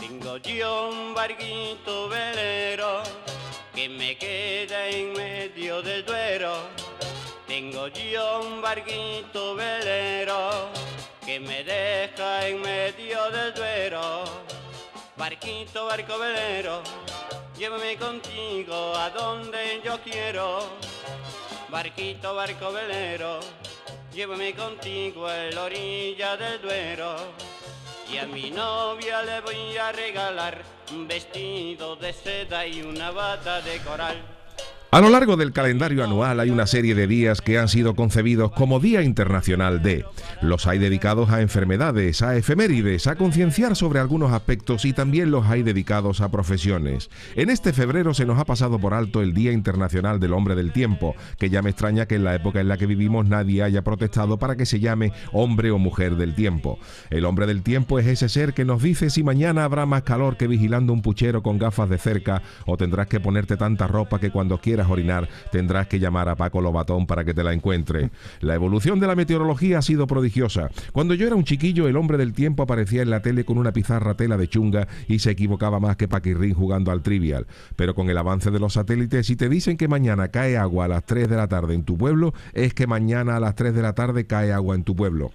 Tengo yo un barquito velero que me queda en medio del duero. Tengo yo un barquito velero que me deja en medio del duero. Barquito, barco velero, llévame contigo a donde yo quiero. Barquito, barco velero, llévame contigo a la orilla del Duero. Y a mi novia le voy a regalar un vestido de seda y una bata de coral. A lo largo del calendario anual hay una serie de días que han sido concebidos como Día Internacional de. Los hay dedicados a enfermedades, a efemérides, a concienciar sobre algunos aspectos y también los hay dedicados a profesiones. En este febrero se nos ha pasado por alto el Día Internacional del Hombre del Tiempo, que ya me extraña que en la época en la que vivimos nadie haya protestado para que se llame hombre o mujer del tiempo. El hombre del tiempo es ese ser que nos dice si mañana habrá más calor que vigilando un puchero con gafas de cerca o tendrás que ponerte tanta ropa que cuando quieras orinar, tendrás que llamar a Paco Lobatón para que te la encuentre. La evolución de la meteorología ha sido prodigiosa. Cuando yo era un chiquillo, el hombre del tiempo aparecía en la tele con una pizarra tela de chunga y se equivocaba más que Paquirrín jugando al trivial. Pero con el avance de los satélites, si te dicen que mañana cae agua a las 3 de la tarde en tu pueblo, es que mañana a las 3 de la tarde cae agua en tu pueblo.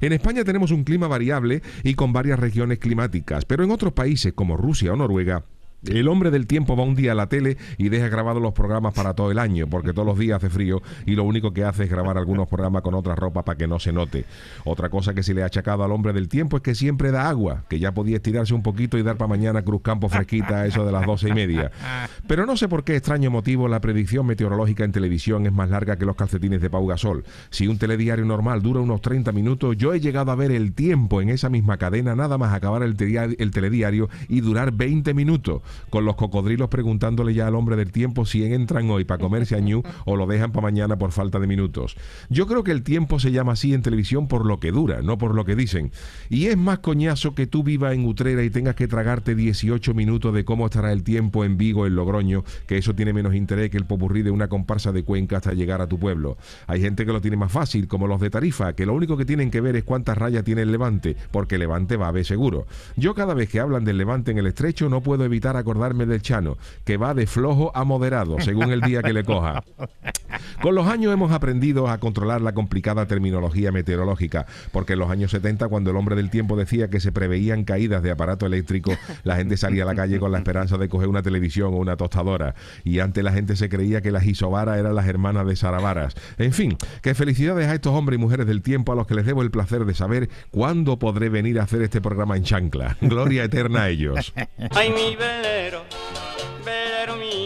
En España tenemos un clima variable y con varias regiones climáticas, pero en otros países como Rusia o Noruega el hombre del tiempo va un día a la tele y deja grabados los programas para todo el año, porque todos los días hace frío y lo único que hace es grabar algunos programas con otra ropa para que no se note. Otra cosa que se le ha achacado al hombre del tiempo es que siempre da agua, que ya podía estirarse un poquito y dar para mañana Cruz Campo fresquita a eso de las doce y media. Pero no sé por qué extraño motivo la predicción meteorológica en televisión es más larga que los calcetines de Pau Gasol. Si un telediario normal dura unos 30 minutos, yo he llegado a ver el tiempo en esa misma cadena nada más acabar el, el telediario y durar 20 minutos con los cocodrilos preguntándole ya al hombre del tiempo si entran hoy para comerse a ñu o lo dejan para mañana por falta de minutos. Yo creo que el tiempo se llama así en televisión por lo que dura, no por lo que dicen. Y es más coñazo que tú vivas en Utrera y tengas que tragarte 18 minutos de cómo estará el tiempo en Vigo, en Logroño, que eso tiene menos interés que el popurrí de una comparsa de Cuenca hasta llegar a tu pueblo. Hay gente que lo tiene más fácil, como los de Tarifa, que lo único que tienen que ver es cuántas rayas tiene el Levante, porque Levante va a ver seguro. Yo cada vez que hablan del Levante en el estrecho no puedo evitar acordarme del Chano, que va de flojo a moderado, según el día que le coja. Con los años hemos aprendido a controlar la complicada terminología meteorológica, porque en los años 70, cuando el hombre del tiempo decía que se preveían caídas de aparato eléctrico, la gente salía a la calle con la esperanza de coger una televisión o una tostadora. Y antes la gente se creía que las isobaras eran las hermanas de Saravaras. En fin, que felicidades a estos hombres y mujeres del tiempo a los que les debo el placer de saber cuándo podré venir a hacer este programa en chancla. Gloria eterna a ellos. Ay, mi